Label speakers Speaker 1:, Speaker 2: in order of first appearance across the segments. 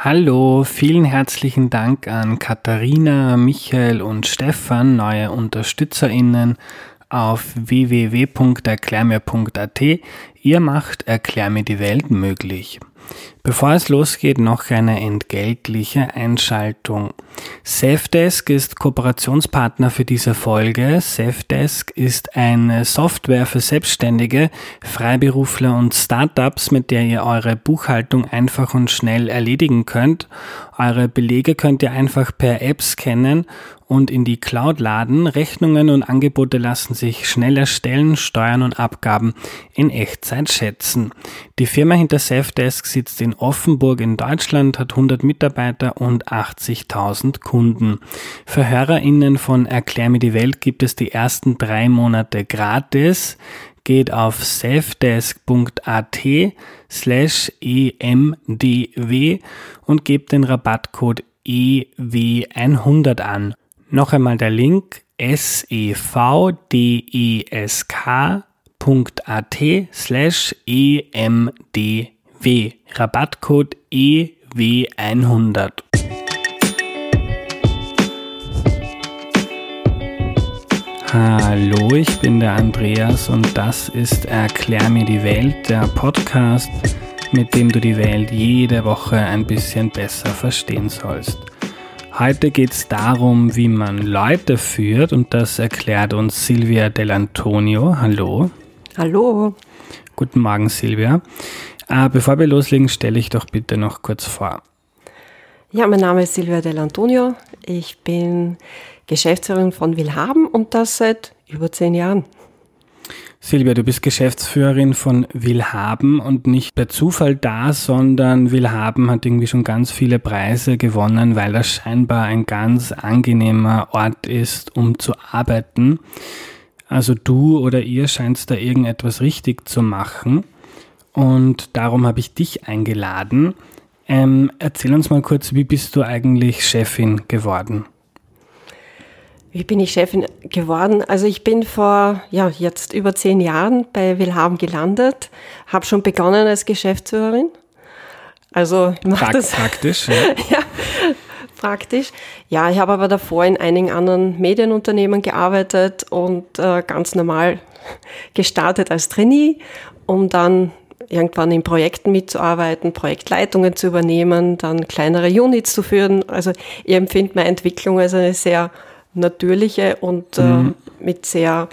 Speaker 1: Hallo, vielen herzlichen Dank an Katharina, Michael und Stefan, neue UnterstützerInnen auf www.erklärmir.at. Ihr macht Erklär mir die Welt möglich. Bevor es losgeht, noch eine entgeltliche Einschaltung. Safdesk ist Kooperationspartner für diese Folge. Safdesk ist eine Software für Selbstständige, Freiberufler und Startups, mit der ihr eure Buchhaltung einfach und schnell erledigen könnt. Eure Belege könnt ihr einfach per App scannen und in die Cloud laden. Rechnungen und Angebote lassen sich schnell erstellen, Steuern und Abgaben in Echtzeit schätzen. Die Firma hinter Safdesk sitzt in Offenburg in Deutschland, hat 100 Mitarbeiter und 80.000 Kunden. Für HörerInnen von Erklär mir die Welt gibt es die ersten drei Monate gratis. Geht auf safdesk.at slash emdw und gebt den Rabattcode EW100 an. Noch einmal der Link sevdesk.at slash emdw. Rabattcode EW100. Hallo, ich bin der Andreas und das ist Erklär mir die Welt, der Podcast, mit dem du die Welt jede Woche ein bisschen besser verstehen sollst. Heute geht es darum, wie man Leute führt und das erklärt uns Silvia Dell'Antonio. Hallo.
Speaker 2: Hallo.
Speaker 1: Guten Morgen, Silvia. Äh, bevor wir loslegen, stelle ich doch bitte noch kurz vor.
Speaker 2: Ja, mein Name ist Silvia Dell'Antonio. Ich bin Geschäftsführerin von Willhaben und das seit über zehn Jahren.
Speaker 1: Silvia, du bist Geschäftsführerin von Willhaben und nicht per Zufall da, sondern Willhaben hat irgendwie schon ganz viele Preise gewonnen, weil das scheinbar ein ganz angenehmer Ort ist, um zu arbeiten. Also du oder ihr scheint da irgendetwas richtig zu machen und darum habe ich dich eingeladen. Ähm, erzähl uns mal kurz, wie bist du eigentlich Chefin geworden?
Speaker 2: Wie bin ich Chefin geworden? Also ich bin vor ja jetzt über zehn Jahren bei Willhaben gelandet, habe schon begonnen als Geschäftsführerin. Also
Speaker 1: ich mache das praktisch. Ja.
Speaker 2: ja, praktisch. Ja, ich habe aber davor in einigen anderen Medienunternehmen gearbeitet und äh, ganz normal gestartet als Trainee, um dann irgendwann in Projekten mitzuarbeiten, Projektleitungen zu übernehmen, dann kleinere Units zu führen. Also ich empfinde meine Entwicklung als eine sehr natürliche und äh, mhm. äh, mit sehr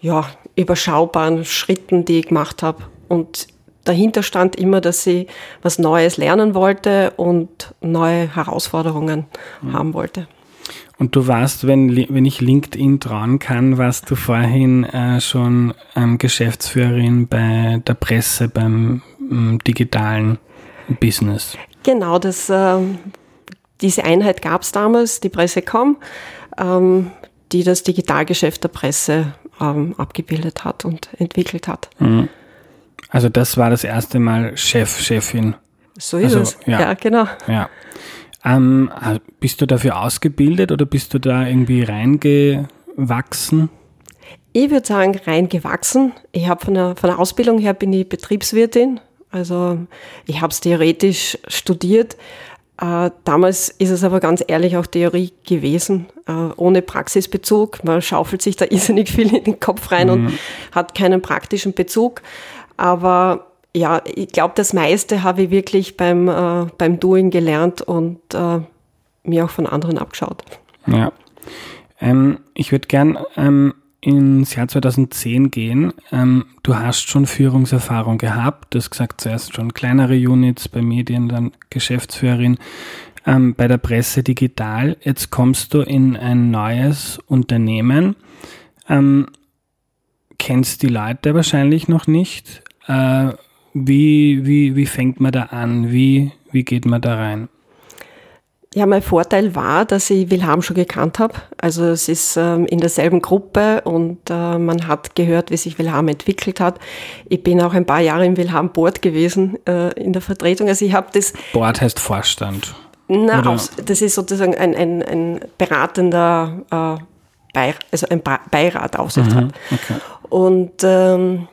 Speaker 2: ja, überschaubaren Schritten, die ich gemacht habe. Und dahinter stand immer, dass ich was Neues lernen wollte und neue Herausforderungen mhm. haben wollte.
Speaker 1: Und du warst, wenn, wenn ich LinkedIn trauen kann, warst du vorhin äh, schon ähm, Geschäftsführerin bei der Presse, beim ähm, digitalen Business.
Speaker 2: Genau, das, äh, diese Einheit gab es damals, die Pressecom ähm, die das Digitalgeschäft der Presse ähm, abgebildet hat und entwickelt hat. Mhm.
Speaker 1: Also das war das erste Mal Chef, Chefin.
Speaker 2: So ist also, es. Ja, ja genau.
Speaker 1: Ja. Ähm, bist du dafür ausgebildet oder bist du da irgendwie reingewachsen?
Speaker 2: Ich würde sagen, reingewachsen. Ich habe von der, von der Ausbildung her bin ich Betriebswirtin. Also ich habe es theoretisch studiert, äh, damals ist es aber ganz ehrlich auch Theorie gewesen, äh, ohne Praxisbezug. Man schaufelt sich da irrsinnig viel in den Kopf rein mhm. und hat keinen praktischen Bezug. Aber ja, ich glaube, das meiste habe ich wirklich beim, äh, beim Doing gelernt und äh, mir auch von anderen abgeschaut.
Speaker 1: Ja. Ähm, ich würde gern ähm, ins Jahr 2010 gehen. Ähm, du hast schon Führungserfahrung gehabt. Du hast gesagt, zuerst schon kleinere Units bei Medien, dann Geschäftsführerin ähm, bei der Presse digital. Jetzt kommst du in ein neues Unternehmen, ähm, kennst die Leute wahrscheinlich noch nicht. Äh, wie, wie, wie fängt man da an? Wie, wie geht man da rein?
Speaker 2: Ja, mein Vorteil war, dass ich Wilhelm schon gekannt habe. Also es ist ähm, in derselben Gruppe und äh, man hat gehört, wie sich Wilhelm entwickelt hat. Ich bin auch ein paar Jahre im Wilhelm Board gewesen äh, in der Vertretung. Also ich habe das.
Speaker 1: Board heißt Vorstand.
Speaker 2: Na, aus, das ist sozusagen ein, ein, ein beratender äh, Beirat, also ein Beirat, Aufsichtsrat. Mhm, okay. Und ähm,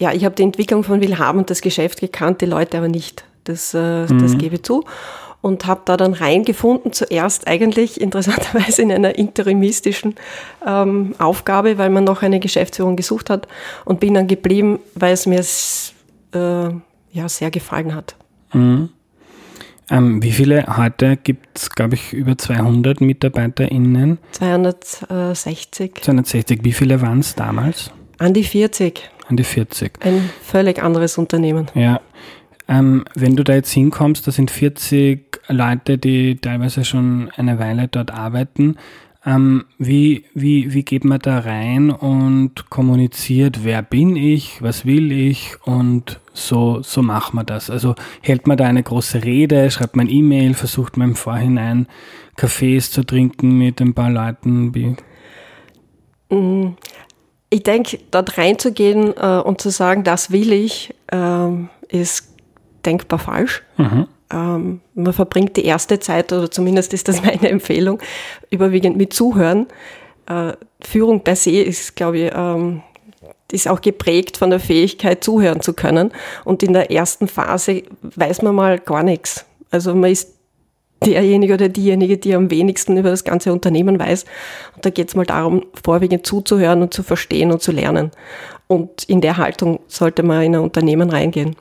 Speaker 2: ja, ich habe die Entwicklung von Wilhelm und das Geschäft gekannt, die Leute aber nicht. Das, äh, mhm. das gebe ich zu. und habe da dann reingefunden, zuerst eigentlich interessanterweise in einer interimistischen ähm, Aufgabe, weil man noch eine Geschäftsführung gesucht hat und bin dann geblieben, weil es mir äh, ja, sehr gefallen hat.
Speaker 1: Mhm. Ähm, wie viele, heute gibt es, glaube ich, über 200 MitarbeiterInnen?
Speaker 2: 260.
Speaker 1: 260. Wie viele waren es damals?
Speaker 2: An die 40.
Speaker 1: An die 40.
Speaker 2: Ein völlig anderes Unternehmen.
Speaker 1: Ja. Ähm, wenn du da jetzt hinkommst, da sind 40 Leute, die teilweise schon eine Weile dort arbeiten. Ähm, wie, wie, wie geht man da rein und kommuniziert, wer bin ich, was will ich und so, so macht man das. Also hält man da eine große Rede, schreibt man E-Mail, versucht man im Vorhinein Kaffees zu trinken mit ein paar Leuten. Wie?
Speaker 2: Ich denke, dort reinzugehen äh, und zu sagen, das will ich, äh, ist denkbar falsch. Mhm. Ähm, man verbringt die erste Zeit, oder zumindest ist das meine Empfehlung, überwiegend mit Zuhören. Äh, Führung per se ist, glaube ich, ähm, ist auch geprägt von der Fähigkeit, zuhören zu können. Und in der ersten Phase weiß man mal gar nichts. Also man ist derjenige oder diejenige, die am wenigsten über das ganze Unternehmen weiß. Und da geht es mal darum, vorwiegend zuzuhören und zu verstehen und zu lernen. Und in der Haltung sollte man in ein Unternehmen reingehen.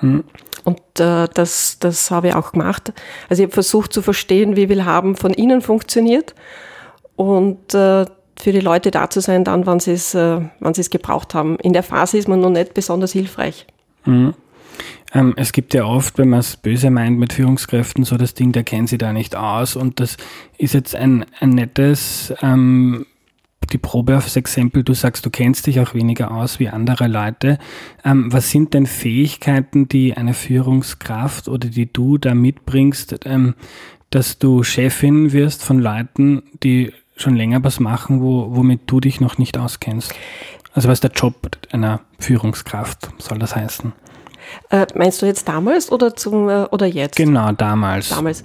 Speaker 2: Mhm. Und äh, das, das habe ich auch gemacht. Also ich habe versucht zu verstehen, wie Willhaben von innen funktioniert und äh, für die Leute da zu sein, dann, wann sie es, äh, es gebraucht haben. In der Phase ist man noch nicht besonders hilfreich.
Speaker 1: Mhm. Ähm, es gibt ja oft, wenn man es böse meint mit Führungskräften, so das Ding, der kennt sie da nicht aus. Und das ist jetzt ein, ein nettes ähm, die Probe aufs Exempel, du sagst, du kennst dich auch weniger aus wie andere Leute. Ähm, was sind denn Fähigkeiten, die eine Führungskraft oder die du da mitbringst, ähm, dass du Chefin wirst von Leuten, die schon länger was machen, wo, womit du dich noch nicht auskennst? Also was ist der Job einer Führungskraft, soll das heißen?
Speaker 2: Äh, meinst du jetzt damals oder, zum, äh, oder jetzt?
Speaker 1: Genau, damals.
Speaker 2: Damals.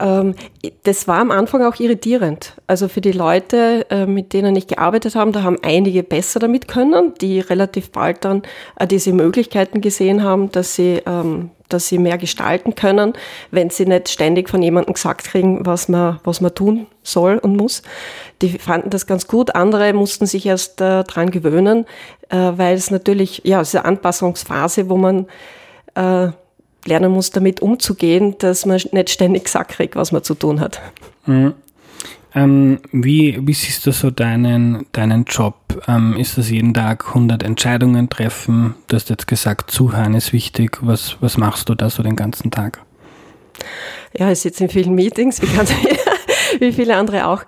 Speaker 2: Ähm, das war am Anfang auch irritierend. Also für die Leute, äh, mit denen ich gearbeitet habe, da haben einige besser damit können, die relativ bald dann äh, diese Möglichkeiten gesehen haben, dass sie, ähm, dass sie mehr gestalten können, wenn sie nicht ständig von jemandem gesagt kriegen, was man, was man tun soll und muss. Die fanden das ganz gut. Andere mussten sich erst äh, dran gewöhnen, weil es natürlich, ja, es ist eine Anpassungsphase, wo man lernen muss, damit umzugehen, dass man nicht ständig gesagt kriegt, was man zu tun hat.
Speaker 1: Mhm. Ähm, wie, wie siehst du so deinen, deinen Job? Ähm, ist das jeden Tag 100 Entscheidungen treffen? Du hast jetzt gesagt, Zuhören ist wichtig. Was, was machst du da so den ganzen Tag?
Speaker 2: Ja, ich sitze in vielen Meetings, wie, ganz, wie viele andere auch.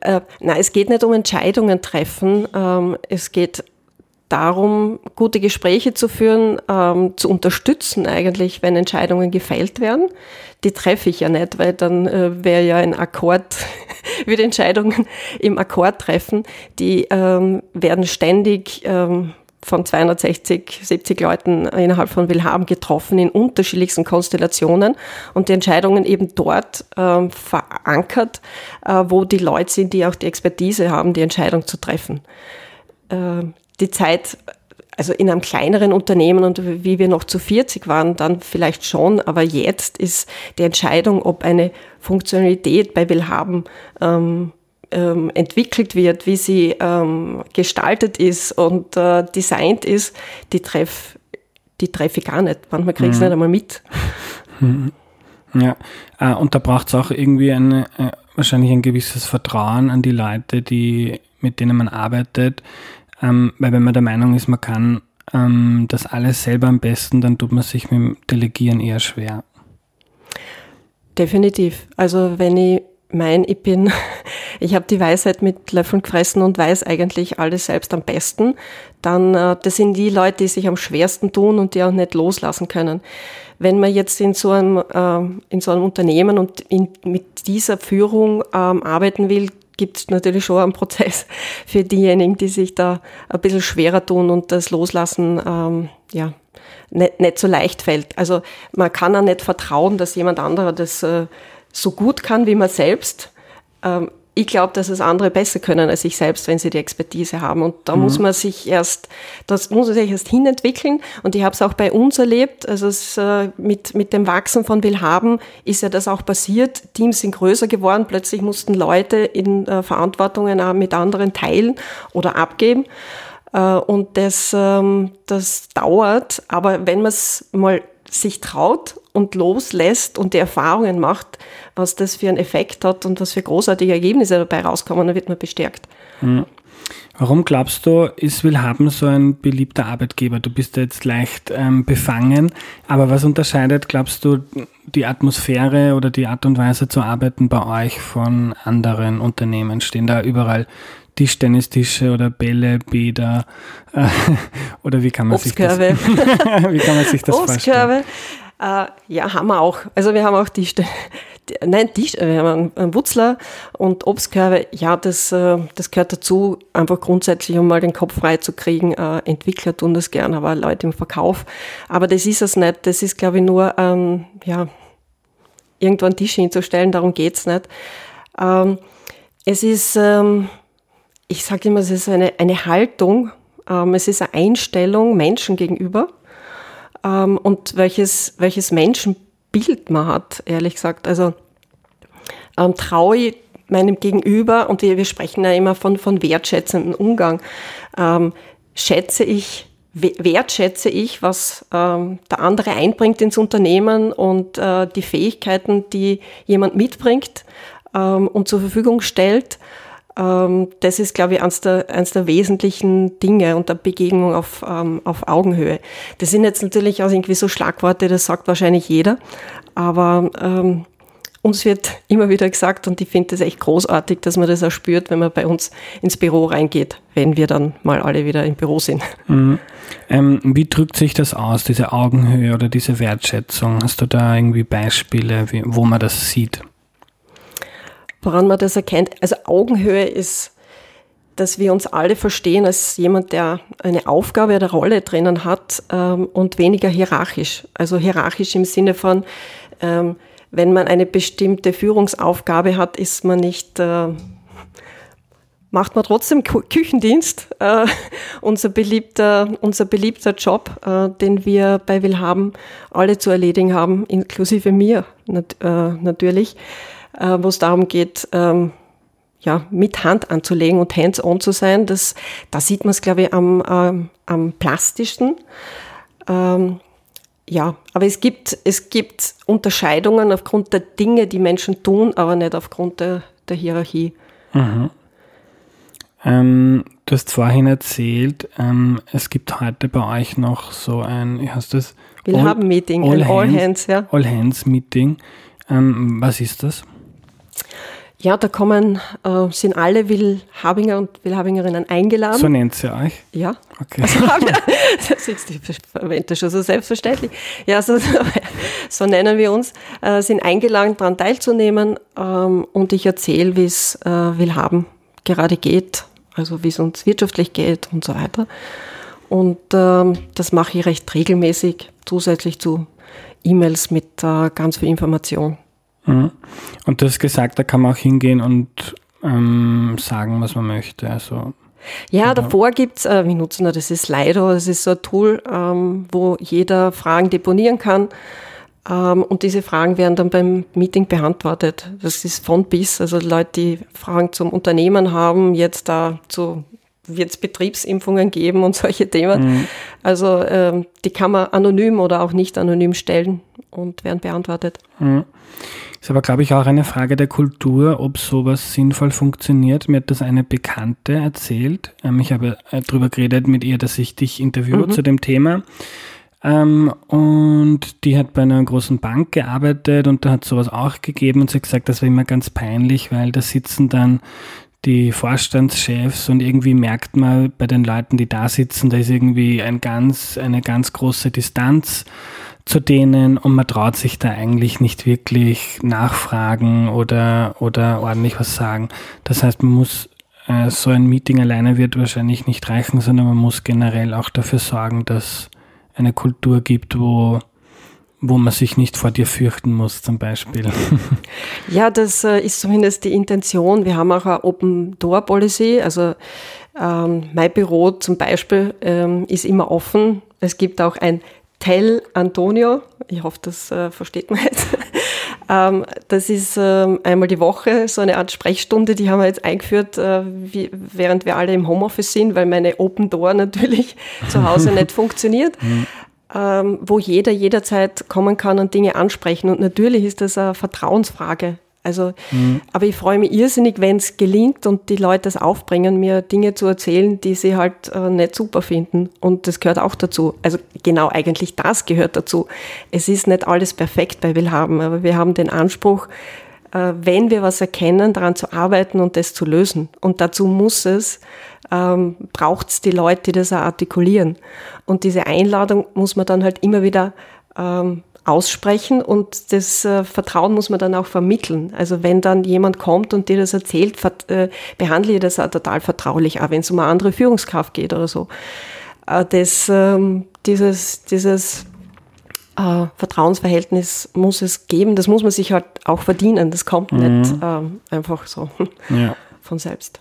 Speaker 2: Äh, nein, es geht nicht um Entscheidungen treffen. Ähm, es geht darum, gute Gespräche zu führen, ähm, zu unterstützen eigentlich, wenn Entscheidungen gefällt werden. Die treffe ich ja nicht, weil dann äh, wäre ja ein Akkord, würde Entscheidungen im Akkord treffen. Die ähm, werden ständig ähm, von 260, 70 Leuten innerhalb von Willhaben getroffen in unterschiedlichsten Konstellationen und die Entscheidungen eben dort ähm, verankert, äh, wo die Leute sind, die auch die Expertise haben, die Entscheidung zu treffen. Äh, die Zeit, also in einem kleineren Unternehmen und wie wir noch zu 40 waren, dann vielleicht schon, aber jetzt ist die Entscheidung, ob eine Funktionalität bei Willhaben ähm, ähm, entwickelt wird, wie sie ähm, gestaltet ist und äh, designt ist, die treffe die treff ich gar nicht. Manchmal kriege ich es mhm. nicht einmal mit.
Speaker 1: Mhm. Ja, äh, und da braucht es auch irgendwie eine, äh, wahrscheinlich ein gewisses Vertrauen an die Leute, die, mit denen man arbeitet, ähm, weil wenn man der Meinung ist, man kann ähm, das alles selber am besten, dann tut man sich mit dem Delegieren eher schwer.
Speaker 2: Definitiv. Also wenn ich mein, ich bin, ich habe die Weisheit mit Löffeln gefressen und weiß eigentlich alles selbst am besten, dann äh, das sind die Leute, die sich am schwersten tun und die auch nicht loslassen können. Wenn man jetzt in so einem, äh, in so einem Unternehmen und in, mit dieser Führung ähm, arbeiten will, gibt es natürlich schon einen Prozess für diejenigen, die sich da ein bisschen schwerer tun und das Loslassen ähm, ja, nicht, nicht so leicht fällt. Also man kann auch nicht vertrauen, dass jemand anderer das äh, so gut kann wie man selbst. Ähm, ich glaube, dass es andere besser können als ich selbst, wenn sie die Expertise haben. Und da mhm. muss man sich erst, das muss man sich erst hinentwickeln. Und ich habe es auch bei uns erlebt. Also es, äh, mit, mit dem Wachsen von Willhaben ist ja das auch passiert. Teams sind größer geworden. Plötzlich mussten Leute in äh, Verantwortungen auch mit anderen teilen oder abgeben. Äh, und das, ähm, das dauert. Aber wenn man es mal sich traut und loslässt und die Erfahrungen macht, was das für einen Effekt hat und was für großartige Ergebnisse dabei rauskommen, dann wird man bestärkt.
Speaker 1: Mhm. Warum glaubst du, ist Willhaben so ein beliebter Arbeitgeber? Du bist jetzt leicht ähm, befangen, aber was unterscheidet, glaubst du, die Atmosphäre oder die Art und Weise zu arbeiten bei euch von anderen Unternehmen? Stehen da überall Tischtennistische oder Bälle, Bäder äh, oder wie kann man sich das, wie kann man sich das vorstellen?
Speaker 2: Äh, ja, haben wir auch. Also wir haben auch die, nein, die, wir haben einen Wutzler und Obstkörbe. Ja, das, äh, das gehört dazu, einfach grundsätzlich, um mal den Kopf frei zu kriegen. Äh, Entwickler tun das gern, aber Leute im Verkauf. Aber das ist es nicht. Das ist, glaube ich, nur, ähm, ja, irgendwo einen Tisch hinzustellen, darum geht's nicht. Ähm, es ist, ähm, ich sage immer, es ist eine, eine Haltung, ähm, es ist eine Einstellung Menschen gegenüber ähm, und welches, welches Menschenbild man hat, ehrlich gesagt. Also ähm, traue ich meinem Gegenüber, und wir, wir sprechen ja immer von, von wertschätzenden Umgang, ähm, schätze ich, wertschätze ich, was ähm, der andere einbringt ins Unternehmen und äh, die Fähigkeiten, die jemand mitbringt ähm, und zur Verfügung stellt das ist, glaube ich, eines der, eines der wesentlichen Dinge und der Begegnung auf, ähm, auf Augenhöhe. Das sind jetzt natürlich auch irgendwie so Schlagworte, das sagt wahrscheinlich jeder, aber ähm, uns wird immer wieder gesagt, und ich finde das echt großartig, dass man das auch spürt, wenn man bei uns ins Büro reingeht, wenn wir dann mal alle wieder im Büro sind.
Speaker 1: Mhm. Ähm, wie drückt sich das aus, diese Augenhöhe oder diese Wertschätzung? Hast du da irgendwie Beispiele, wie, wo man das sieht?
Speaker 2: Woran man das erkennt. Also Augenhöhe ist, dass wir uns alle verstehen als jemand, der eine Aufgabe oder Rolle drinnen hat ähm, und weniger hierarchisch. Also hierarchisch im Sinne von, ähm, wenn man eine bestimmte Führungsaufgabe hat, ist man nicht, äh, macht man trotzdem Küchendienst. Äh, unser, beliebter, unser beliebter Job, äh, den wir bei Willhaben alle zu erledigen haben, inklusive mir nat äh, natürlich äh, wo es darum geht, ähm, ja, mit Hand anzulegen und hands-on zu sein. Das, da sieht man es, glaube ich, am, ähm, am plastischsten. Ähm, ja, aber es gibt, es gibt Unterscheidungen aufgrund der Dinge, die Menschen tun, aber nicht aufgrund der, der Hierarchie.
Speaker 1: Mhm. Ähm, du hast vorhin erzählt, ähm, es gibt heute bei euch noch so ein, wie heißt das?
Speaker 2: Willhaben-Meeting,
Speaker 1: ein All-Hands, ja. All-Hands-Meeting. Ähm, was ist das?
Speaker 2: Ja, da kommen, äh, sind alle Willhabinger und Willhabingerinnen eingeladen.
Speaker 1: So nennt sie euch?
Speaker 2: Ja. Okay. Also, das ist, ich verwende das schon so selbstverständlich. Ja, so, so nennen wir uns, äh, sind eingeladen, daran teilzunehmen ähm, und ich erzähle, wie es äh, Willhaben gerade geht, also wie es uns wirtschaftlich geht und so weiter. Und ähm, das mache ich recht regelmäßig, zusätzlich zu E-Mails mit äh, ganz viel Information.
Speaker 1: Und du hast gesagt, da kann man auch hingehen und ähm, sagen, was man möchte. Also,
Speaker 2: ja, oder? davor gibt es, äh, wir nutzen das ist Slido, das ist so ein Tool, ähm, wo jeder Fragen deponieren kann. Ähm, und diese Fragen werden dann beim Meeting beantwortet. Das ist von bis, also Leute, die Fragen zum Unternehmen haben, jetzt da zu wird es Betriebsimpfungen geben und solche Themen. Mhm. Also ähm, die kann man anonym oder auch nicht anonym stellen und werden beantwortet.
Speaker 1: Mhm. Ist aber, glaube ich, auch eine Frage der Kultur, ob sowas sinnvoll funktioniert. Mir hat das eine Bekannte erzählt. Ähm, ich habe äh, darüber geredet mit ihr, dass ich dich interviewe mhm. zu dem Thema. Ähm, und die hat bei einer großen Bank gearbeitet und da hat sowas auch gegeben und sie hat gesagt, das war immer ganz peinlich, weil da sitzen dann die Vorstandschefs und irgendwie merkt man bei den Leuten, die da sitzen, da ist irgendwie ein ganz, eine ganz große Distanz zu denen und man traut sich da eigentlich nicht wirklich nachfragen oder, oder ordentlich was sagen. Das heißt, man muss äh, so ein Meeting alleine wird wahrscheinlich nicht reichen, sondern man muss generell auch dafür sorgen, dass eine Kultur gibt, wo, wo man sich nicht vor dir fürchten muss, zum Beispiel.
Speaker 2: Ja, das äh, ist zumindest die Intention. Wir haben auch eine Open Door Policy. Also ähm, mein Büro zum Beispiel ähm, ist immer offen. Es gibt auch ein Tell Antonio. Ich hoffe, das äh, versteht man jetzt. ähm, das ist ähm, einmal die Woche so eine Art Sprechstunde, die haben wir jetzt eingeführt, äh, wie, während wir alle im Homeoffice sind, weil meine Open Door natürlich zu Hause nicht funktioniert. Ähm, wo jeder jederzeit kommen kann und Dinge ansprechen. Und natürlich ist das eine Vertrauensfrage. Also, mhm. aber ich freue mich irrsinnig, wenn es gelingt und die Leute es aufbringen, mir Dinge zu erzählen, die sie halt äh, nicht super finden. Und das gehört auch dazu. Also genau, eigentlich das gehört dazu. Es ist nicht alles perfekt bei Willhaben, aber wir haben den Anspruch, äh, wenn wir was erkennen, daran zu arbeiten und das zu lösen. Und dazu muss es ähm, braucht es die Leute, die das auch artikulieren. Und diese Einladung muss man dann halt immer wieder ähm, aussprechen und das äh, Vertrauen muss man dann auch vermitteln. Also wenn dann jemand kommt und dir das erzählt, äh, behandle ich das auch total vertraulich, auch wenn es um eine andere Führungskraft geht oder so. Äh, das, ähm, dieses, dieses äh, Vertrauensverhältnis muss es geben, das muss man sich halt auch verdienen, das kommt mhm. nicht ähm, einfach so ja. von selbst.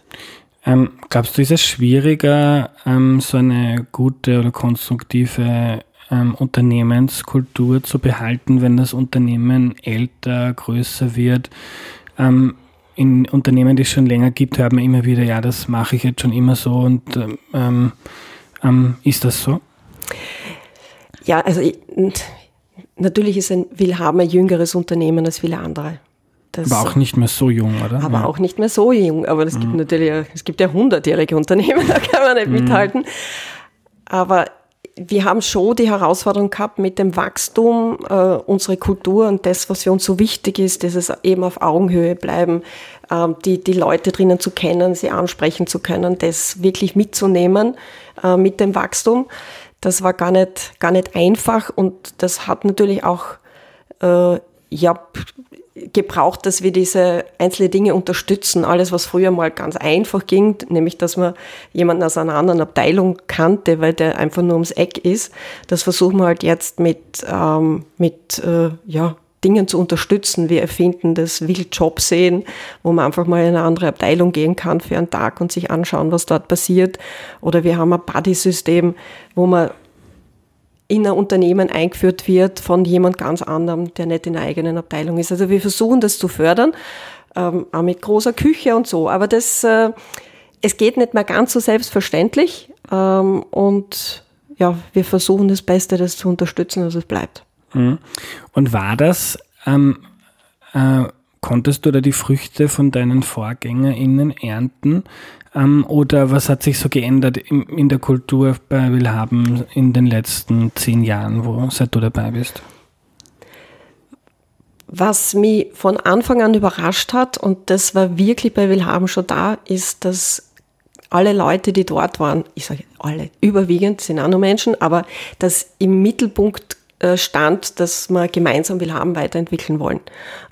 Speaker 1: Ähm, glaubst du, ist es schwieriger, ähm, so eine gute oder konstruktive ähm, Unternehmenskultur zu behalten, wenn das Unternehmen älter, größer wird? Ähm, in Unternehmen, die es schon länger gibt, hört man immer wieder, ja, das mache ich jetzt schon immer so und ähm, ähm, ist das so?
Speaker 2: Ja, also ich, natürlich ist ein Willhaben ein jüngeres Unternehmen als viele andere.
Speaker 1: Das, aber auch nicht mehr so jung, oder?
Speaker 2: Aber ja. auch nicht mehr so jung. Aber es mhm. gibt natürlich, es gibt ja hundertjährige Unternehmen, da kann man nicht mhm. mithalten. Aber wir haben schon die Herausforderung gehabt mit dem Wachstum, äh, unsere Kultur und das, was für uns so wichtig ist, dieses eben auf Augenhöhe bleiben, äh, die, die Leute drinnen zu kennen, sie ansprechen zu können, das wirklich mitzunehmen äh, mit dem Wachstum. Das war gar nicht, gar nicht einfach und das hat natürlich auch äh, ja, gebraucht, dass wir diese einzelnen Dinge unterstützen. Alles, was früher mal ganz einfach ging, nämlich, dass man jemanden aus einer anderen Abteilung kannte, weil der einfach nur ums Eck ist, das versuchen wir halt jetzt mit, ähm, mit äh, ja, Dingen zu unterstützen. Wir erfinden das Wildjob sehen, wo man einfach mal in eine andere Abteilung gehen kann für einen Tag und sich anschauen, was dort passiert. Oder wir haben ein Buddy-System, wo man in ein Unternehmen eingeführt wird von jemand ganz anderem, der nicht in der eigenen Abteilung ist. Also wir versuchen das zu fördern, ähm, auch mit großer Küche und so. Aber das, äh, es geht nicht mehr ganz so selbstverständlich. Ähm, und ja, wir versuchen das Beste, das zu unterstützen, dass es bleibt.
Speaker 1: Mhm. Und war das, ähm, äh, konntest du da die Früchte von deinen VorgängerInnen ernten? Ähm, oder was hat sich so geändert in, in der Kultur bei Willhaben in den letzten zehn Jahren, wo, seit du dabei bist?
Speaker 2: Was mich von Anfang an überrascht hat, und das war wirklich bei Willhaben schon da, ist, dass alle Leute, die dort waren, ich sage alle, überwiegend sind auch nur Menschen, aber dass im Mittelpunkt äh, stand, dass wir gemeinsam Willhaben weiterentwickeln wollen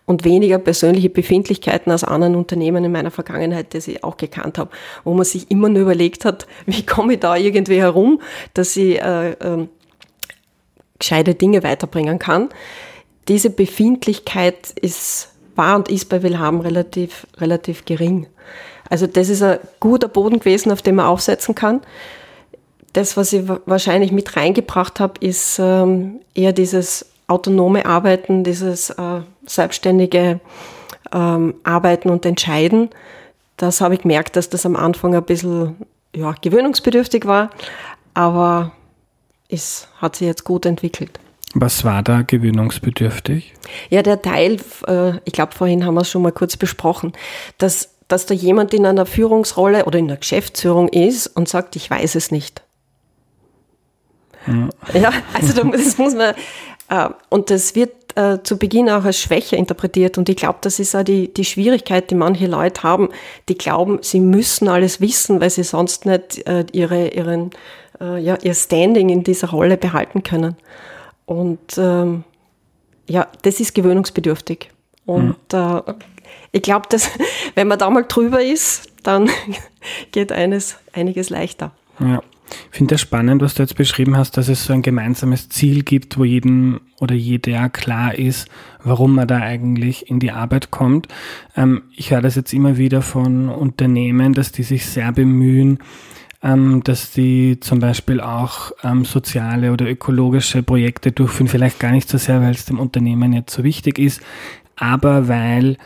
Speaker 2: und weniger persönliche Befindlichkeiten aus anderen Unternehmen in meiner Vergangenheit, die ich auch gekannt habe, wo man sich immer nur überlegt hat, wie komme ich da irgendwie herum, dass ich äh, äh, gescheite Dinge weiterbringen kann. Diese Befindlichkeit ist, war und ist bei Willhaben relativ, relativ gering. Also das ist ein guter Boden gewesen, auf dem man aufsetzen kann. Das, was ich wahrscheinlich mit reingebracht habe, ist ähm, eher dieses autonome Arbeiten, dieses äh, selbstständige ähm, Arbeiten und Entscheiden. Das habe ich gemerkt, dass das am Anfang ein bisschen ja, gewöhnungsbedürftig war, aber es hat sich jetzt gut entwickelt.
Speaker 1: Was war da gewöhnungsbedürftig?
Speaker 2: Ja, der Teil, äh, ich glaube, vorhin haben wir es schon mal kurz besprochen, dass, dass da jemand in einer Führungsrolle oder in der Geschäftsführung ist und sagt, ich weiß es nicht. Ja, ja also das muss man, und das wird äh, zu Beginn auch als Schwäche interpretiert. Und ich glaube, das ist auch die, die Schwierigkeit, die manche Leute haben, die glauben, sie müssen alles wissen, weil sie sonst nicht äh, ihre, ihren, ja, ihr Standing in dieser Rolle behalten können. Und ähm, ja, das ist gewöhnungsbedürftig. Und mhm. äh, ich glaube, dass wenn man da mal drüber ist, dann geht eines, einiges leichter.
Speaker 1: Ja. Ich finde es spannend, was du jetzt beschrieben hast, dass es so ein gemeinsames Ziel gibt, wo jedem oder jeder klar ist, warum man da eigentlich in die Arbeit kommt. Ähm, ich höre das jetzt immer wieder von Unternehmen, dass die sich sehr bemühen, ähm, dass die zum Beispiel auch ähm, soziale oder ökologische Projekte durchführen, vielleicht gar nicht so sehr, weil es dem Unternehmen jetzt so wichtig ist, aber weil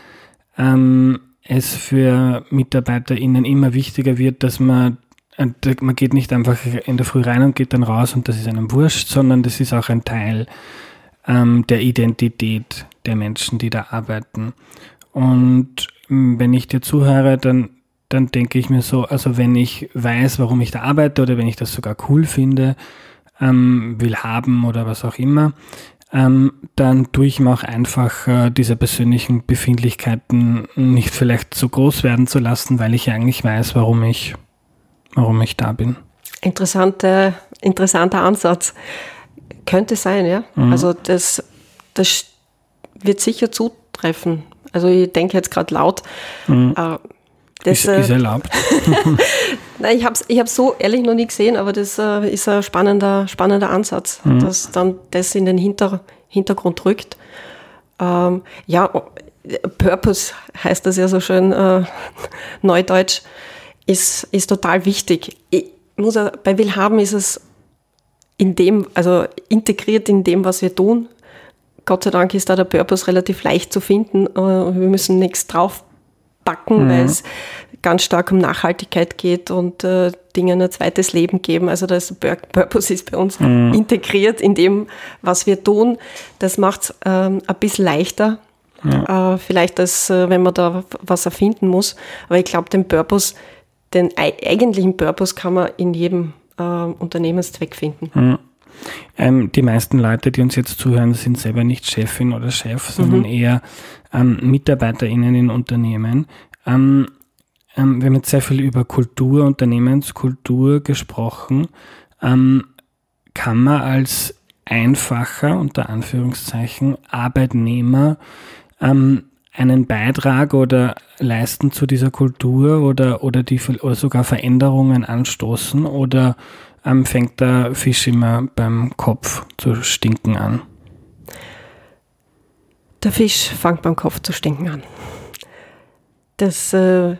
Speaker 1: ähm, es für MitarbeiterInnen immer wichtiger wird, dass man äh, man geht nicht einfach in der Früh rein und geht dann raus und das ist einem wurscht, sondern das ist auch ein Teil ähm, der Identität der Menschen, die da arbeiten. Und ähm, wenn ich dir zuhöre, dann, dann denke ich mir so, also wenn ich weiß, warum ich da arbeite oder wenn ich das sogar cool finde, ähm, will haben oder was auch immer, ähm, dann tue ich mir auch einfach äh, diese persönlichen Befindlichkeiten nicht vielleicht so groß werden zu lassen, weil ich eigentlich weiß, warum ich warum ich da bin.
Speaker 2: Interessante, interessanter Ansatz. Könnte sein, ja. Mhm. Also das, das wird sicher zutreffen. Also ich denke jetzt gerade laut. Mhm. Äh,
Speaker 1: das, ist, ist äh, erlaubt.
Speaker 2: Nein, ich habe es ich so ehrlich noch nie gesehen, aber das äh, ist ein spannender, spannender Ansatz, mhm. dass dann das in den Hinter, Hintergrund rückt. Ähm, ja, Purpose heißt das ja so schön äh, neudeutsch ist, ist total wichtig. Ich muss, bei Willhaben ist es in dem, also integriert in dem, was wir tun. Gott sei Dank ist da der Purpose relativ leicht zu finden. Äh, wir müssen nichts draufpacken, mhm. weil es ganz stark um Nachhaltigkeit geht und äh, Dingen ein zweites Leben geben. Also das Purpose ist bei uns mhm. integriert in dem, was wir tun. Das macht es ähm, ein bisschen leichter. Ja. Äh, vielleicht als äh, wenn man da was erfinden muss. Aber ich glaube, den Purpose den eigentlichen Purpose kann man in jedem äh, Unternehmenszweck finden.
Speaker 1: Mhm. Ähm, die meisten Leute, die uns jetzt zuhören, sind selber nicht Chefin oder Chef, sondern mhm. eher ähm, MitarbeiterInnen in Unternehmen. Ähm, ähm, wir haben jetzt sehr viel über Kultur, Unternehmenskultur gesprochen. Ähm, kann man als einfacher, unter Anführungszeichen, Arbeitnehmer ähm, einen Beitrag oder leisten zu dieser Kultur oder, oder, die, oder sogar Veränderungen anstoßen oder ähm, fängt der Fisch immer beim Kopf zu stinken an?
Speaker 2: Der Fisch fängt beim Kopf zu stinken an. Das, äh,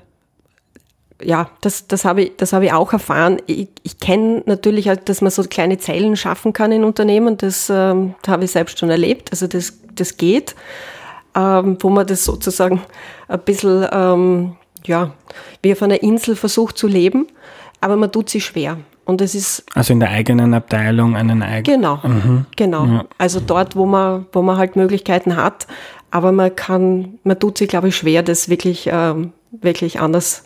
Speaker 2: ja, das, das habe ich, habe ich auch erfahren. Ich, ich kenne natürlich, dass man so kleine Zeilen schaffen kann in Unternehmen. Das, äh, habe ich selbst schon erlebt. Also das, das geht ähm, wo man das sozusagen ein bisschen, ähm, ja, wie auf einer Insel versucht zu leben, aber man tut sich schwer. Und es ist
Speaker 1: also in der eigenen Abteilung einen eigenen.
Speaker 2: Genau, mhm. genau. Ja. Also dort, wo man, wo man halt Möglichkeiten hat, aber man kann, man tut sich, glaube ich, schwer, das wirklich, ähm, wirklich anders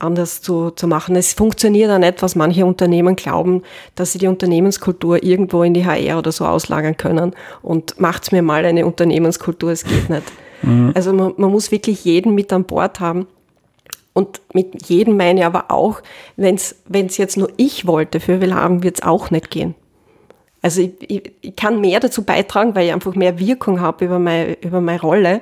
Speaker 2: anders zu, zu machen. Es funktioniert auch nicht, was manche Unternehmen glauben, dass sie die Unternehmenskultur irgendwo in die HR oder so auslagern können und macht's mir mal eine Unternehmenskultur, es geht nicht. Mhm. Also man, man muss wirklich jeden mit an Bord haben. Und mit jedem meine ich aber auch, wenn es jetzt nur ich wollte für Willhaben, wird es auch nicht gehen. Also ich, ich, ich kann mehr dazu beitragen, weil ich einfach mehr Wirkung habe über meine, über meine Rolle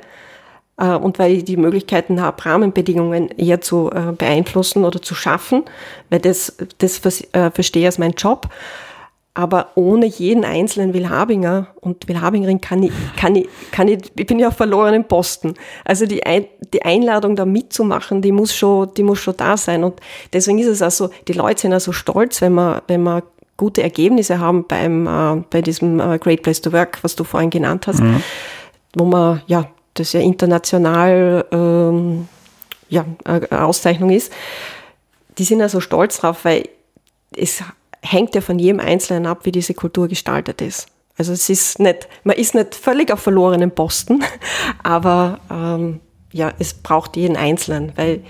Speaker 2: äh, und weil ich die Möglichkeiten habe, Rahmenbedingungen eher zu äh, beeinflussen oder zu schaffen, weil das, das äh, verstehe ich als mein Job. Aber ohne jeden einzelnen Willhabinger und Willhabingerin kann ich, kann ich, kann ich, ich bin ja auf verlorenen Posten. Also die, Ein, die Einladung da mitzumachen, die muss schon, die muss schon da sein. Und deswegen ist es also, die Leute sind also stolz, wenn man, wenn man gute Ergebnisse haben beim, äh, bei diesem äh, Great Place to Work, was du vorhin genannt hast, mhm. wo man, ja, das ja international ähm, ja, eine Auszeichnung ist, die sind also stolz drauf, weil es hängt ja von jedem Einzelnen ab, wie diese Kultur gestaltet ist. Also es ist nicht, man ist nicht völlig auf verlorenen Posten, aber ähm, ja, es braucht jeden Einzelnen, weil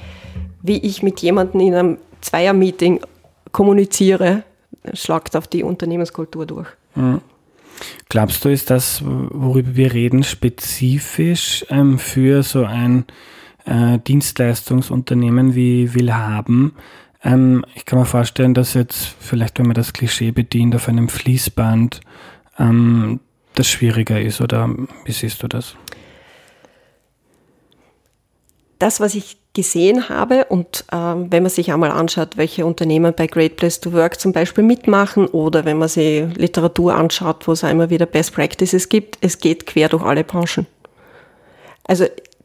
Speaker 2: wie ich mit jemandem in einem Zweier-Meeting kommuniziere, schlagt auf die Unternehmenskultur durch. Mhm.
Speaker 1: Glaubst du, ist das, worüber wir reden, spezifisch ähm, für so ein äh, Dienstleistungsunternehmen wie Willhaben? Ähm, ich kann mir vorstellen, dass jetzt vielleicht, wenn man das Klischee bedient, auf einem Fließband ähm, das schwieriger ist, oder wie siehst du das?
Speaker 2: Das, was ich gesehen habe und ähm, wenn man sich einmal anschaut, welche Unternehmen bei Great Place to Work zum Beispiel mitmachen oder wenn man sich Literatur anschaut, wo es immer wieder Best Practices gibt, es geht quer durch alle Branchen. Also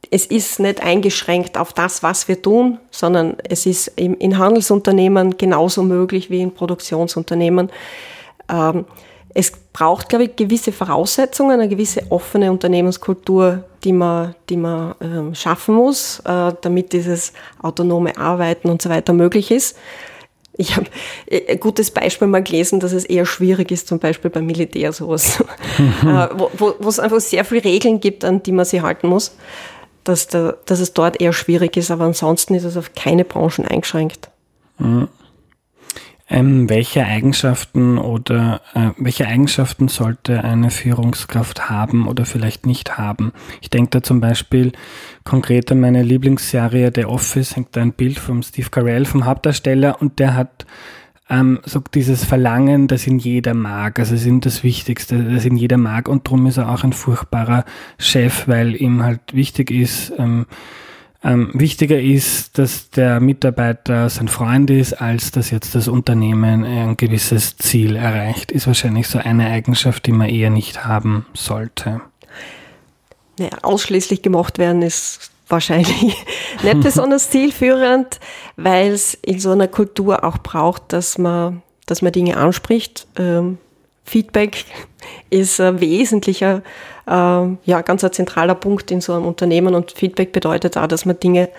Speaker 2: es ist nicht eingeschränkt auf das, was wir tun, sondern es ist in Handelsunternehmen genauso möglich wie in Produktionsunternehmen. Ähm, es braucht, glaube ich, gewisse Voraussetzungen, eine gewisse offene Unternehmenskultur, die man, die man ähm, schaffen muss, äh, damit dieses autonome Arbeiten und so weiter möglich ist. Ich habe äh, ein gutes Beispiel mal gelesen, dass es eher schwierig ist, zum Beispiel beim Militär sowas, äh, wo, es einfach sehr viele Regeln gibt, an die man sich halten muss, dass, der, dass es dort eher schwierig ist, aber ansonsten ist es auf keine Branchen eingeschränkt.
Speaker 1: Mhm. Ähm, welche Eigenschaften oder äh, welche Eigenschaften sollte eine Führungskraft haben oder vielleicht nicht haben? Ich denke da zum Beispiel konkret an meine Lieblingsserie The Office, hängt da ein Bild vom Steve Carell, vom Hauptdarsteller, und der hat ähm, so dieses Verlangen, das ihn jeder mag. Also es ist das Wichtigste, das ihn jeder mag und darum ist er auch ein furchtbarer Chef, weil ihm halt wichtig ist, ähm, ähm, wichtiger ist, dass der Mitarbeiter sein Freund ist, als dass jetzt das Unternehmen ein gewisses Ziel erreicht, ist wahrscheinlich so eine Eigenschaft, die man eher nicht haben sollte.
Speaker 2: Naja, ausschließlich gemacht werden ist wahrscheinlich nicht besonders zielführend, weil es in so einer Kultur auch braucht, dass man, dass man Dinge anspricht. Ähm, Feedback ist ein wesentlicher ja, ganz ein zentraler Punkt in so einem Unternehmen und Feedback bedeutet auch, dass man Dinge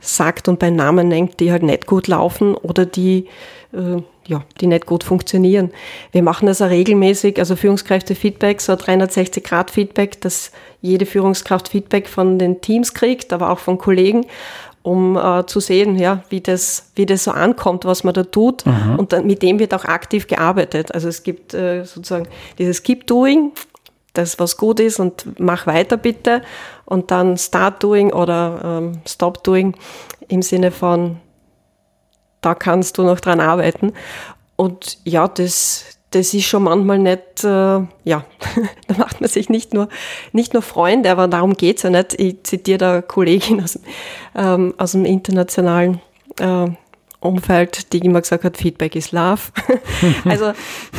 Speaker 2: sagt und bei Namen nennt, die halt nicht gut laufen oder die, äh, ja, die nicht gut funktionieren. Wir machen das auch regelmäßig, also Führungskräfte-Feedback, so 360-Grad-Feedback, dass jede Führungskraft Feedback von den Teams kriegt, aber auch von Kollegen um äh, zu sehen, ja, wie das, wie das so ankommt, was man da tut. Mhm. Und dann, mit dem wird auch aktiv gearbeitet. Also es gibt äh, sozusagen dieses Keep Doing, das was gut ist und mach weiter bitte. Und dann Start Doing oder ähm, Stop Doing im Sinne von, da kannst du noch dran arbeiten. Und ja, das, das ist schon manchmal nicht, äh, ja, da macht man sich nicht nur, nicht nur Freunde, aber darum geht's ja nicht. Ich zitiere da Kollegin aus, ähm, aus dem internationalen äh, Umfeld, die immer gesagt hat, Feedback is Love. also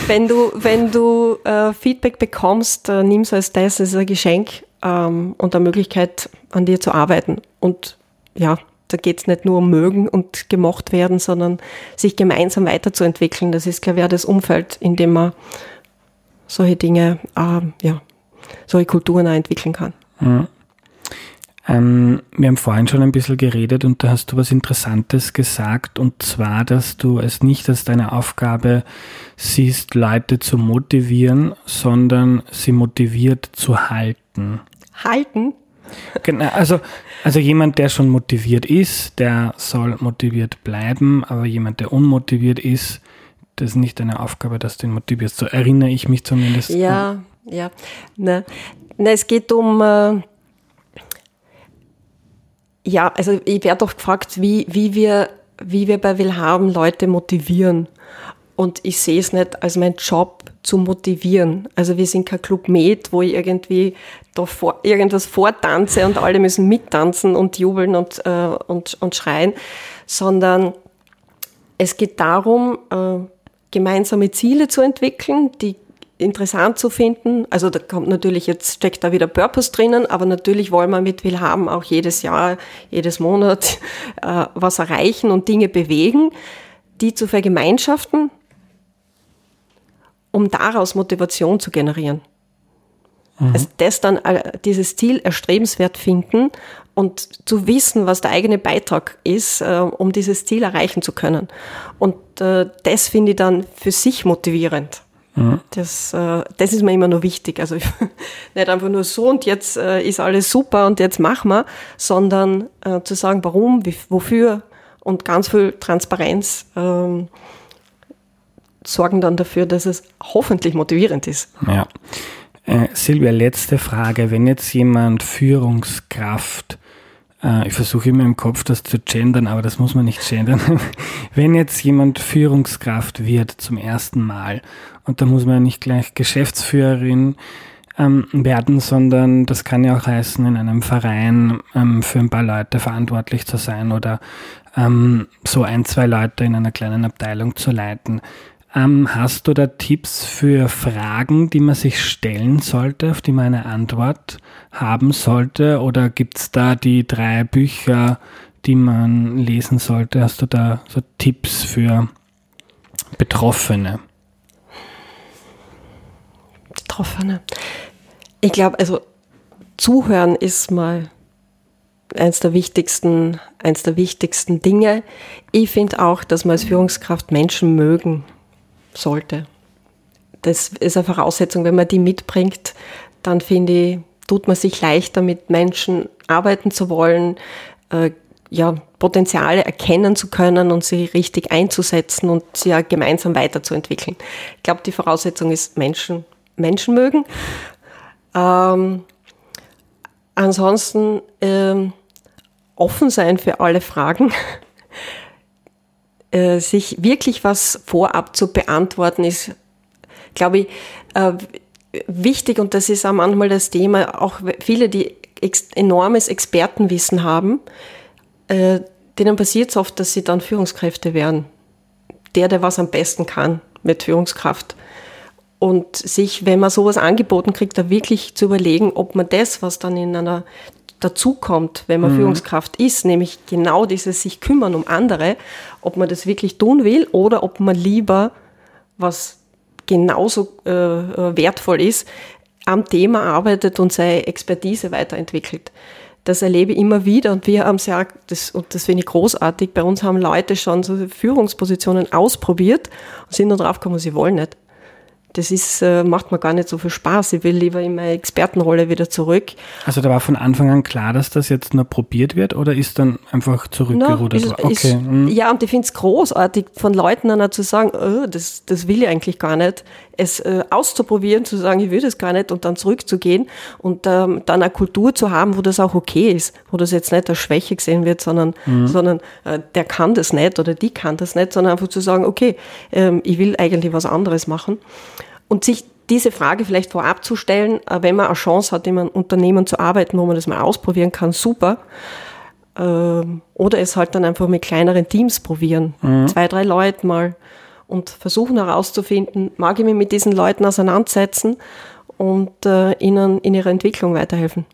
Speaker 2: wenn du, wenn du äh, Feedback bekommst, äh, nimm es als das, es ist ein Geschenk ähm, und eine Möglichkeit, an dir zu arbeiten. Und ja, da geht es nicht nur um mögen und gemocht werden, sondern sich gemeinsam weiterzuentwickeln. Das ist, glaube ich, das Umfeld, in dem man solche Dinge, äh, ja, solche Kulturen auch entwickeln kann.
Speaker 1: Mhm. Ähm, wir haben vorhin schon ein bisschen geredet und da hast du was Interessantes gesagt und zwar, dass du es nicht als deine Aufgabe siehst, Leute zu motivieren, sondern sie motiviert zu halten.
Speaker 2: Halten?
Speaker 1: Genau, also, also jemand, der schon motiviert ist, der soll motiviert bleiben, aber jemand, der unmotiviert ist, das ist nicht deine Aufgabe, dass du ihn motivierst. So erinnere ich mich zumindest.
Speaker 2: Ja, ja. Ne, ne, es geht um äh, ja, also ich werde doch gefragt, wie, wie, wir, wie wir bei Willhaben Leute motivieren. Und ich sehe es nicht als mein Job zu motivieren. Also wir sind kein Club Med, wo ich irgendwie da vor, irgendwas vortanze und alle müssen mittanzen und jubeln und, äh, und, und schreien, sondern es geht darum, äh, gemeinsame Ziele zu entwickeln, die interessant zu finden. Also da kommt natürlich, jetzt steckt da wieder Purpose drinnen, aber natürlich wollen wir mit Willhaben auch jedes Jahr, jedes Monat äh, was erreichen und Dinge bewegen, die zu vergemeinschaften, um daraus Motivation zu generieren. Mhm. Also das dann äh, dieses Ziel erstrebenswert finden und zu wissen, was der eigene Beitrag ist, äh, um dieses Ziel erreichen zu können. Und äh, das finde ich dann für sich motivierend. Das, äh, das ist mir immer nur wichtig. Also nicht einfach nur so und jetzt äh, ist alles super und jetzt machen wir, sondern äh, zu sagen, warum, wie, wofür und ganz viel Transparenz ähm, sorgen dann dafür, dass es hoffentlich motivierend ist.
Speaker 1: Ja. Äh, Silvia, letzte Frage. Wenn jetzt jemand Führungskraft ich versuche immer im Kopf das zu gendern, aber das muss man nicht gendern. Wenn jetzt jemand Führungskraft wird zum ersten Mal und da muss man nicht gleich Geschäftsführerin ähm, werden, sondern das kann ja auch heißen, in einem Verein ähm, für ein paar Leute verantwortlich zu sein oder ähm, so ein, zwei Leute in einer kleinen Abteilung zu leiten. Ähm, hast du da Tipps für Fragen, die man sich stellen sollte, auf die man eine Antwort haben sollte? Oder gibt es da die drei Bücher, die man lesen sollte? Hast du da so Tipps für Betroffene?
Speaker 2: Betroffene. Ich glaube, also zuhören ist mal eins der wichtigsten, eins der wichtigsten Dinge. Ich finde auch, dass man als Führungskraft Menschen mögen sollte. Das ist eine Voraussetzung. Wenn man die mitbringt, dann finde ich, tut man sich leichter, mit Menschen arbeiten zu wollen, äh, ja, Potenziale erkennen zu können und sie richtig einzusetzen und sie ja gemeinsam weiterzuentwickeln. Ich glaube, die Voraussetzung ist Menschen, Menschen mögen. Ähm, ansonsten ähm, offen sein für alle Fragen. äh, sich wirklich was vorab zu beantworten ist, glaube ich, äh, wichtig und das ist auch manchmal das Thema, auch viele, die ex enormes Expertenwissen haben, äh, denen passiert es oft, dass sie dann Führungskräfte werden. Der, der was am besten kann, mit Führungskraft. Und sich, wenn man sowas angeboten kriegt, da wirklich zu überlegen, ob man das, was dann in einer dazukommt, wenn man mhm. Führungskraft ist, nämlich genau dieses sich kümmern um andere, ob man das wirklich tun will oder ob man lieber, was genauso äh, äh wertvoll ist, am Thema arbeitet und seine Expertise weiterentwickelt. Das erlebe ich immer wieder und wir haben ja, das, und das finde ich großartig, bei uns haben Leute schon so Führungspositionen ausprobiert und sind dann draufgekommen, sie wollen nicht das ist, äh, macht mir gar nicht so viel Spaß. Ich will lieber in meine Expertenrolle wieder zurück.
Speaker 1: Also da war von Anfang an klar, dass das jetzt nur probiert wird oder ist dann einfach zurückgerudert?
Speaker 2: No, ist, okay. Ist, hm. Ja, und ich finde es großartig, von Leuten dann zu sagen, oh, das, das will ich eigentlich gar nicht. Es äh, auszuprobieren, zu sagen, ich will das gar nicht und dann zurückzugehen und ähm, dann eine Kultur zu haben, wo das auch okay ist, wo das jetzt nicht als Schwäche gesehen wird, sondern, mhm. sondern äh, der kann das nicht oder die kann das nicht, sondern einfach zu sagen, okay, ähm, ich will eigentlich was anderes machen. Und sich diese Frage vielleicht vorab zu stellen, äh, wenn man eine Chance hat, in einem Unternehmen zu arbeiten, wo man das mal ausprobieren kann, super. Ähm, oder es halt dann einfach mit kleineren Teams probieren. Mhm. Zwei, drei Leute mal und versuchen herauszufinden, mag ich mich mit diesen Leuten auseinandersetzen und äh, ihnen in ihrer Entwicklung weiterhelfen.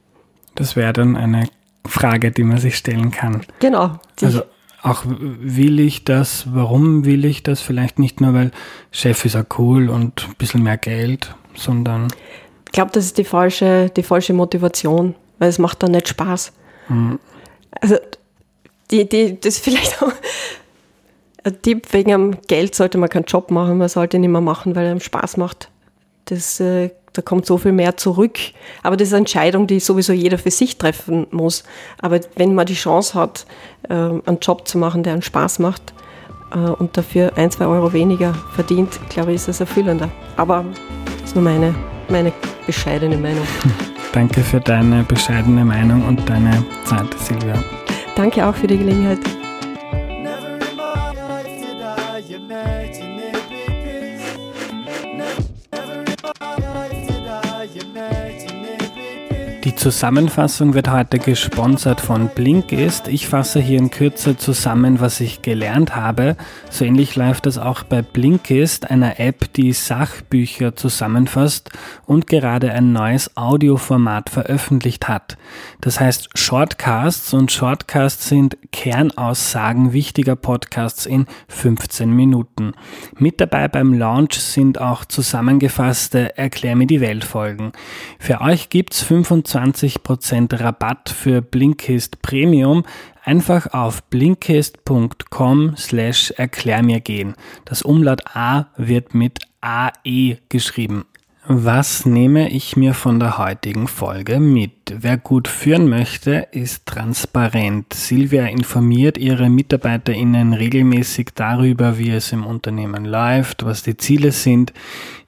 Speaker 1: Das wäre dann eine Frage, die man sich stellen kann.
Speaker 2: Genau.
Speaker 1: Also auch will ich das, warum will ich das? Vielleicht nicht nur, weil Chef ist ja cool und ein bisschen mehr Geld, sondern.
Speaker 2: Ich glaube, das ist die falsche, die falsche Motivation, weil es macht dann nicht Spaß. Mhm. Also, die, die, das ist vielleicht auch ein Tipp, wegen dem Geld sollte man keinen Job machen, man sollte ihn mehr machen, weil er ihm Spaß macht. Das äh, da kommt so viel mehr zurück. Aber das ist eine Entscheidung, die sowieso jeder für sich treffen muss. Aber wenn man die Chance hat, äh, einen Job zu machen, der einen Spaß macht äh, und dafür ein, zwei Euro weniger verdient, glaube ich, ist das erfüllender. Aber das ist nur meine, meine bescheidene Meinung.
Speaker 1: Danke für deine bescheidene Meinung und deine Zeit, Silvia.
Speaker 2: Danke auch für die Gelegenheit.
Speaker 1: Zusammenfassung wird heute gesponsert von Blinkist. Ich fasse hier in Kürze zusammen, was ich gelernt habe. So ähnlich läuft das auch bei Blinkist, einer App, die Sachbücher zusammenfasst und gerade ein neues Audioformat veröffentlicht hat. Das heißt Shortcasts und Shortcasts sind Kernaussagen wichtiger Podcasts in 15 Minuten. Mit dabei beim Launch sind auch zusammengefasste Erklär mir die Welt Folgen. Für euch gibt's 25 20% Rabatt für Blinkist Premium. Einfach auf blinkist.com slash erklär mir gehen. Das Umlaut A wird mit AE geschrieben. Was nehme ich mir von der heutigen Folge mit? Wer gut führen möchte, ist transparent. Silvia informiert ihre MitarbeiterInnen regelmäßig darüber, wie es im Unternehmen läuft, was die Ziele sind.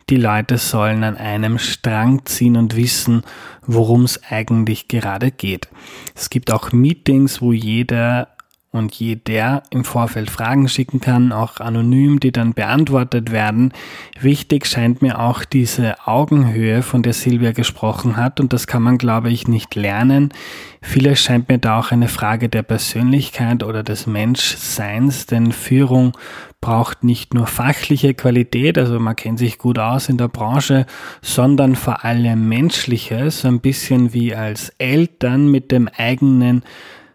Speaker 1: Die Leute sollen an einem Strang ziehen und wissen, worum es eigentlich gerade geht. Es gibt auch Meetings, wo jeder und jeder im Vorfeld Fragen schicken kann, auch anonym, die dann beantwortet werden. Wichtig scheint mir auch diese Augenhöhe, von der Silvia gesprochen hat und das kann man, glaube ich, nicht lernen. Vieles scheint mir da auch eine Frage der Persönlichkeit oder des Menschseins, denn Führung braucht nicht nur fachliche Qualität, also man kennt sich gut aus in der Branche, sondern vor allem menschliches, so ein bisschen wie als Eltern mit dem eigenen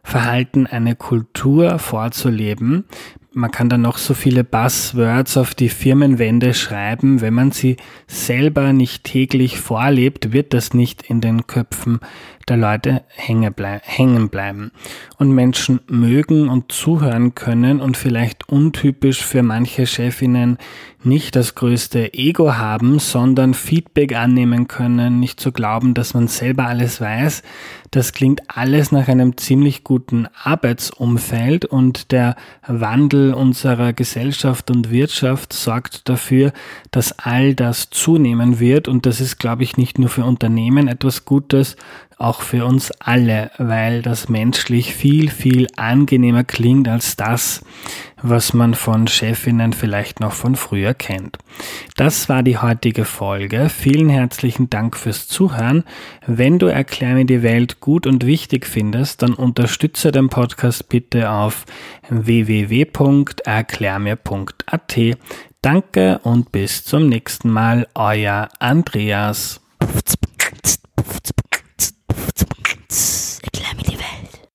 Speaker 1: Verhalten eine Kultur vorzuleben. Man kann dann noch so viele Buzzwords auf die Firmenwände schreiben. Wenn man sie selber nicht täglich vorlebt, wird das nicht in den Köpfen der Leute hängen bleiben. Und Menschen mögen und zuhören können und vielleicht untypisch für manche Chefinnen nicht das größte Ego haben, sondern Feedback annehmen können, nicht zu glauben, dass man selber alles weiß. Das klingt alles nach einem ziemlich guten Arbeitsumfeld und der Wandel unserer Gesellschaft und Wirtschaft sorgt dafür, dass all das zunehmen wird und das ist, glaube ich, nicht nur für Unternehmen etwas Gutes, auch für uns alle, weil das menschlich viel, viel angenehmer klingt als das, was man von Chefinnen vielleicht noch von früher kennt. Das war die heutige Folge. Vielen herzlichen Dank fürs Zuhören. Wenn du Erklär mir die Welt gut und wichtig findest, dann unterstütze den Podcast bitte auf www.erklärmir.at. Danke und bis zum nächsten Mal, euer Andreas.